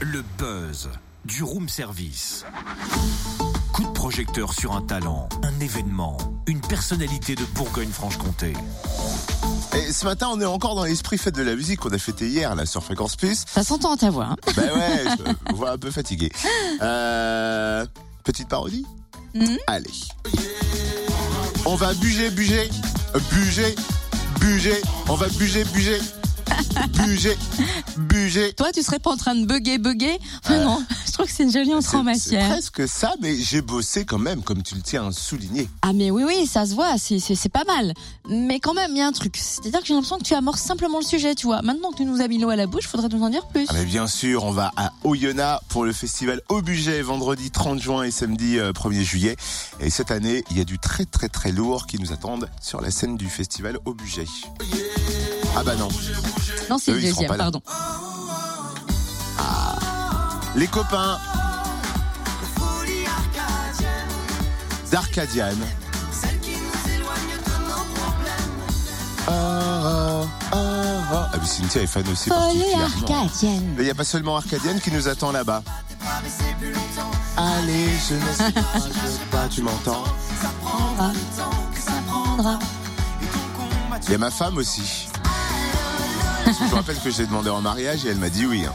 Le buzz du room service. Coup de projecteur sur un talent, un événement, une personnalité de Bourgogne-Franche-Comté. Et ce matin, on est encore dans l'esprit fête de la musique qu'on a fêté hier là sur Fréquence Plus. Ça s'entend à ta voix. hein. Bah ouais, je me vois un peu fatigué. Euh, petite parodie Mhm. Allez. On va buger, buger, buger, buger. On va buger, buger, buger, buger. Toi, tu serais pas en train de bugger, bugger Enfin Euh, non, je trouve que c'est une jolie entrée en C'est- C'est matière. presque ça, mais j'ai bossé quand même, comme tu le tiens à souligner. Ah mais oui, oui, ça se voit, c'est- c'est c'est pas mal. Mais quand même, il y a un truc. C'est-à-dire que j'ai l'impression que tu amorces simplement le sujet, tu vois. Maintenant que tu nous as mis l'eau à la bouche, faudrait nous en dire plus. Ah mais bien sûr, on va à Oyonnax pour le festival Au Budget vendredi 30 juin et samedi euh, 1er juillet. Et cette année, il y a du très très très lourd qui nous attendent sur la scène du festival Au Budget. Ah bah non, Non, c'est le deuxième, pardon. les copains d'Arcadiane. Ah, ah, ah, ah. Ah mais Cynthia est fan aussi Folie particulièrement. arcadienne. Mais il n'y a pas seulement Arcadienne qui nous attend là-bas. Allez, je ne sais pas, je sais pas, tu m'entends Prendra, ça prendra. Il y a ma femme aussi je vous rappelle que j'ai demandé en mariage et elle m'a dit oui. Hein.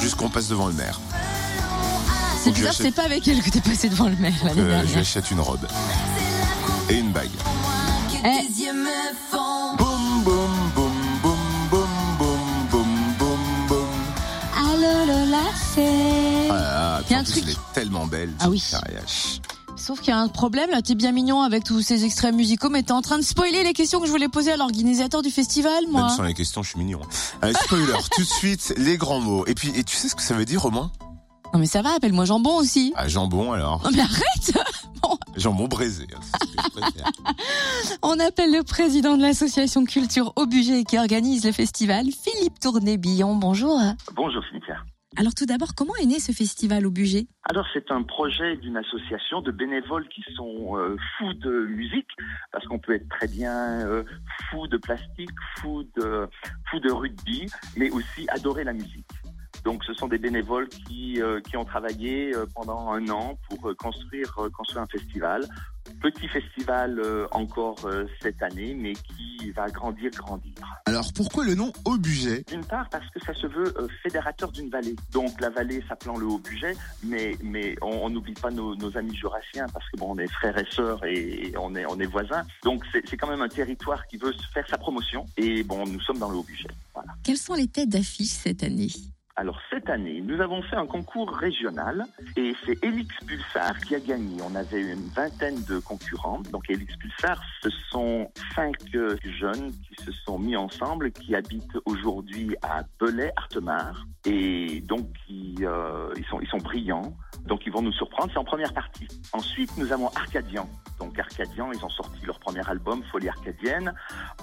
Juste qu'on passe devant le maire. C'est bizarre, c'est pas avec elle que t'es passé devant le maire euh. Je lui achète une robe et une bague. Eh. Hey. Boum, boum, boum, boum. Ah, truc. Elle est tellement belle. Ah oui. Mariage. Sauf qu'il y a un problème, là, t'es bien mignon avec tous ces extraits musicaux, mais t'es en train de spoiler les questions que je voulais poser à l'organisateur du festival, moi. Même sans les questions, je suis mignon. Euh, spoiler, tout de suite, les grands mots. Et puis, et tu sais ce que ça veut dire moins Non mais ça va, appelle-moi Jambon aussi. Ah, jambon alors. Non mais arrête Jambon braisé. hein, c'est ce que je préfère. On appelle le président de l'association Culture au budget qui organise le festival, Philippe Tourné-Billon. Bonjour. Bonjour Cynthia. Alors tout d'abord, comment est né ce festival au budget Alors c'est un projet d'une association de bénévoles qui sont euh, fous de musique, parce qu'on peut être très bien euh, fou de plastique, fou de, fou de rugby, mais aussi adorer la musique. Donc ce sont des bénévoles qui, euh, qui ont travaillé euh, pendant un an pour construire, construire un festival. Petit festival euh, encore euh, cette année, mais qui va grandir, grandir. Alors, pourquoi le nom au budget D'une part parce que ça se veut euh, fédérateur d'une vallée. Donc la vallée s'appelant le Haut-Budget, mais, mais on n'oublie pas nos, nos amis jurassiens parce que bon, on est frères et sœurs et on est, on est voisins. Donc c'est c'est quand même un territoire qui veut se faire sa promotion. Et bon, nous sommes dans le Haut-Budget. Voilà. Quelles sont les têtes d'affiche cette année? Alors cette année, nous avons fait un concours régional et c'est Elix Pulsar qui a gagné. On avait une vingtaine de concurrents. Donc Elix Pulsar, ce sont cinq jeunes qui se sont mis ensemble, qui habitent aujourd'hui à Belay-Artemar et donc euh, sont ils sont brillants. Donc ils vont nous surprendre. C'est en première partie. Ensuite, nous avons Arcadian. Donc Arcadian, ils ont sorti leur premier album Folie Arcadienne.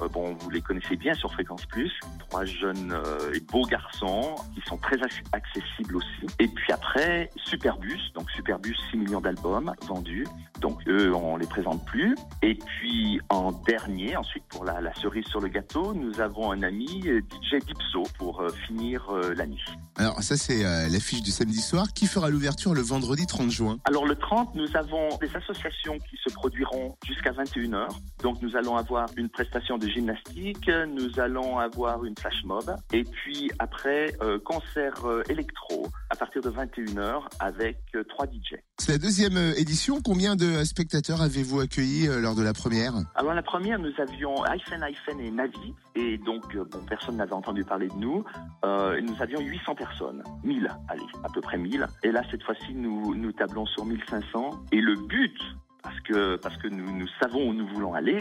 Euh, bon, vous les connaissez bien sur Fréquence Plus. Trois jeunes euh, et beaux garçons qui sont très ac- accessibles aussi. Et puis après, Superbus. Superbus, 6 millions d'albums vendus. Donc eux, on les présente plus. Et puis en dernier, ensuite pour la, la cerise sur le gâteau, nous avons un ami, DJ Dipso, pour euh, finir euh, la nuit. Alors, ça, c'est euh, l'affiche du samedi soir. Qui fera l'ouverture le vendredi 30 juin? Alors le 30, nous avons des associations qui se produiront jusqu'à 21h. Donc nous allons avoir une prestation de gymnastique, nous allons avoir une flash mob et puis après concert électro à partir de 21h avec euh, trois DJ. C'est la deuxième euh, édition. Combien de euh, spectateurs avez-vous accueilli euh, lors de la première? Alors la première, nous avions Hyphen Hyphen et Navi et donc bon personne n'avait entendu parler de nous. Euh, nous avions 800 personnes, 1000, allez à peu près 1000. Et là cette fois-ci nous nous tablons sur 1500 et le but parce que, parce que nous, savons où nous voulons aller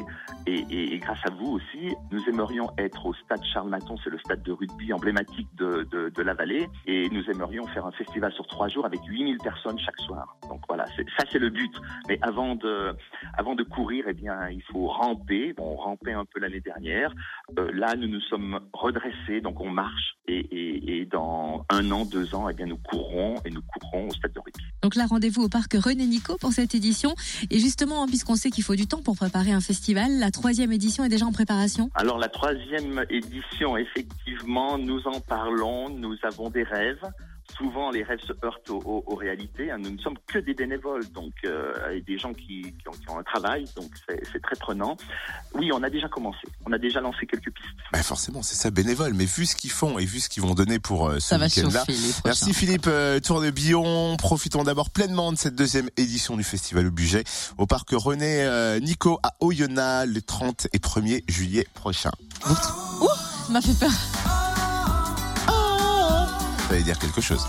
et, grâce à vous aussi, nous aimerions être au stade Charles Maton, c'est le stade de rugby emblématique de, la vallée, et nous aimerions faire un festival sur trois jours avec 8000 personnes chaque soir. Donc voilà, ça c'est le but. Mais avant de, avant de courir, eh bien, il faut ramper. Bon, on rampait un peu l'année dernière. Euh, là, nous nous sommes redressés, donc on marche et, et, dans un an, deux ans, eh bien, nous courrons et nous courrons au stade de rugby. Donc là, rendez-vous au parc René Nico pour cette édition. Et justement, puisqu'on sait qu'il faut du temps pour préparer un festival, la troisième édition est déjà en préparation. Alors la troisième édition, effectivement, nous en parlons, nous avons des rêves souvent les rêves se heurtent aux, aux, réalités. Hein. Nous ne sommes que des bénévoles, donc euh, et des gens qui, qui, ont, qui, ont, un travail, donc c'est très prenant. Oui, on a déjà commencé, on a déjà lancé quelques pistes. Bah forcément, c'est ça bénévole, mais vu ce qu'ils font et vu ce qu'ils vont donner pour euh, ce week-end-là. Merci Philippe euh, Tour de Billon. Profitons d'abord pleinement de cette deuxième édition du festival au budget au parc René euh, Nico à Oyonnax le 30 et 1er juillet prochain. Ouh, m'a fait peur. Ça allait dire quelque chose.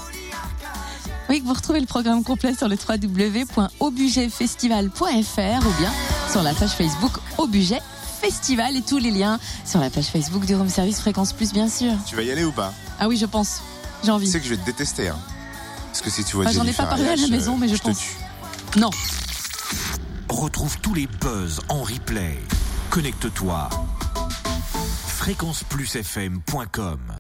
Oui, vous retrouvez le programme complet sur le www.aubudgetfestival.fr ou bien sur la page Facebook Au Budget Festival et tous les liens sur la page Facebook du Room Service Fréquence Plus, bien sûr. Tu vas y aller ou pas? Ah oui, je pense. J'ai envie. Tu sais que je vais te détester, hein. Parce que si tu vois enfin, J'en ai pas parlé à la maison, mais je, je pense. Te non. Retrouve tous les buzz en replay. Connecte-toi. fréquenceplusfm.com